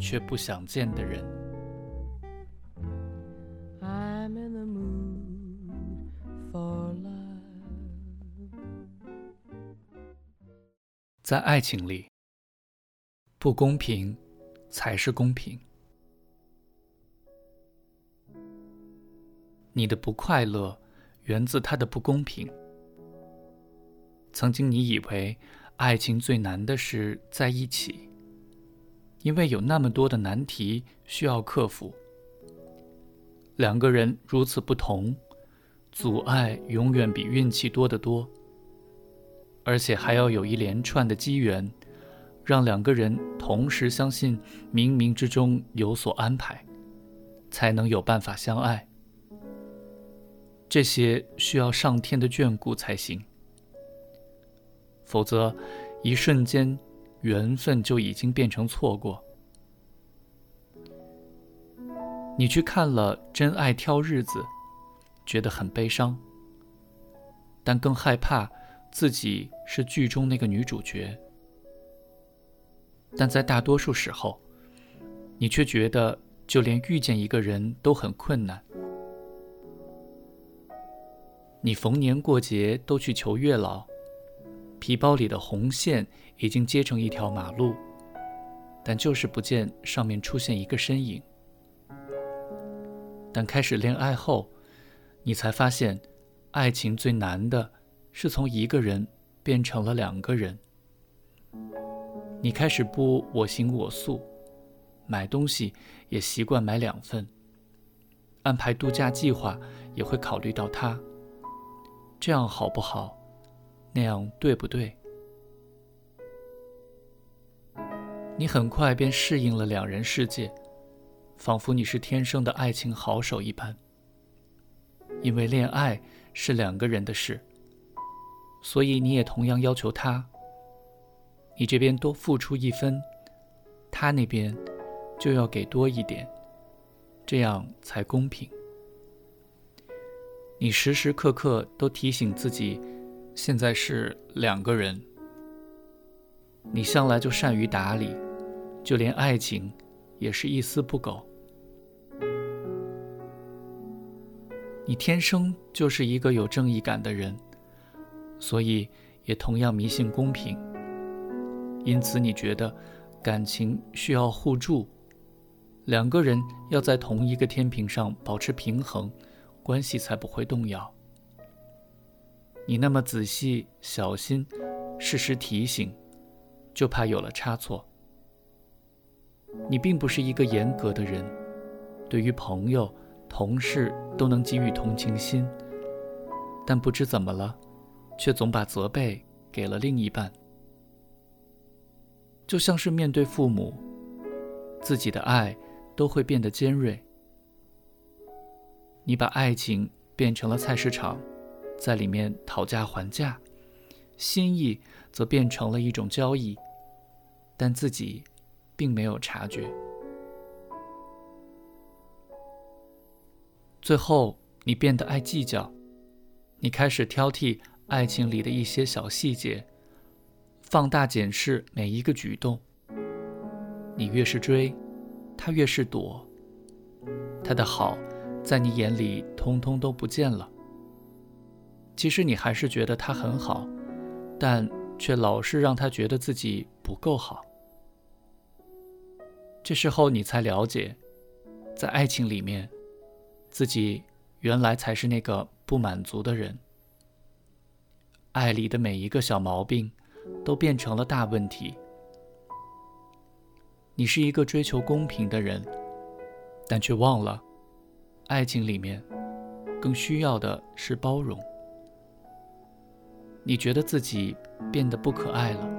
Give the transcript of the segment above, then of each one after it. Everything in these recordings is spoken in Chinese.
却不想见的人，在爱情里，不公平才是公平。你的不快乐源自他的不公平。曾经你以为爱情最难的是在一起。因为有那么多的难题需要克服，两个人如此不同，阻碍永远比运气多得多。而且还要有一连串的机缘，让两个人同时相信冥冥之中有所安排，才能有办法相爱。这些需要上天的眷顾才行，否则一瞬间。缘分就已经变成错过。你去看了《真爱挑日子》，觉得很悲伤，但更害怕自己是剧中那个女主角。但在大多数时候，你却觉得就连遇见一个人都很困难。你逢年过节都去求月老。皮包里的红线已经接成一条马路，但就是不见上面出现一个身影。但开始恋爱后，你才发现，爱情最难的是从一个人变成了两个人。你开始不我行我素，买东西也习惯买两份，安排度假计划也会考虑到他，这样好不好？那样对不对？你很快便适应了两人世界，仿佛你是天生的爱情好手一般。因为恋爱是两个人的事，所以你也同样要求他。你这边多付出一分，他那边就要给多一点，这样才公平。你时时刻刻都提醒自己。现在是两个人，你向来就善于打理，就连爱情也是一丝不苟。你天生就是一个有正义感的人，所以也同样迷信公平。因此，你觉得感情需要互助，两个人要在同一个天平上保持平衡，关系才不会动摇。你那么仔细、小心，适时提醒，就怕有了差错。你并不是一个严格的人，对于朋友、同事都能给予同情心，但不知怎么了，却总把责备给了另一半。就像是面对父母，自己的爱都会变得尖锐。你把爱情变成了菜市场。在里面讨价还价，心意则变成了一种交易，但自己并没有察觉。最后，你变得爱计较，你开始挑剔爱情里的一些小细节，放大检视每一个举动。你越是追，他越是躲，他的好，在你眼里通通都不见了。其实你还是觉得他很好，但却老是让他觉得自己不够好。这时候你才了解，在爱情里面，自己原来才是那个不满足的人。爱里的每一个小毛病，都变成了大问题。你是一个追求公平的人，但却忘了，爱情里面更需要的是包容。你觉得自己变得不可爱了。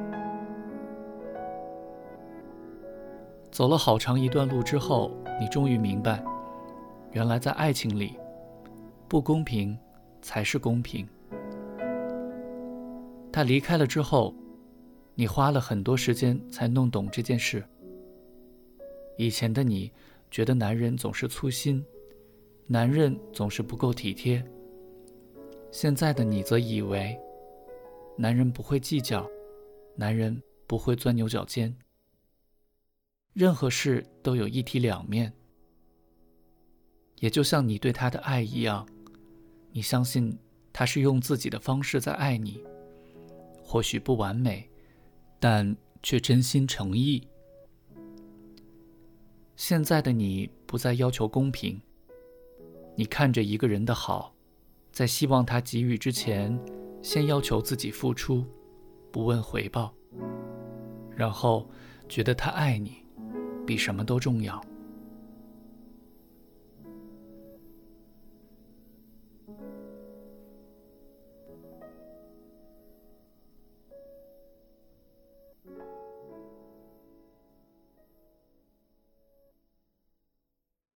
走了好长一段路之后，你终于明白，原来在爱情里，不公平才是公平。他离开了之后，你花了很多时间才弄懂这件事。以前的你觉得男人总是粗心，男人总是不够体贴。现在的你则以为，男人不会计较，男人不会钻牛角尖。任何事都有一体两面，也就像你对他的爱一样，你相信他是用自己的方式在爱你，或许不完美，但却真心诚意。现在的你不再要求公平，你看着一个人的好，在希望他给予之前，先要求自己付出，不问回报，然后觉得他爱你。比什么都重要。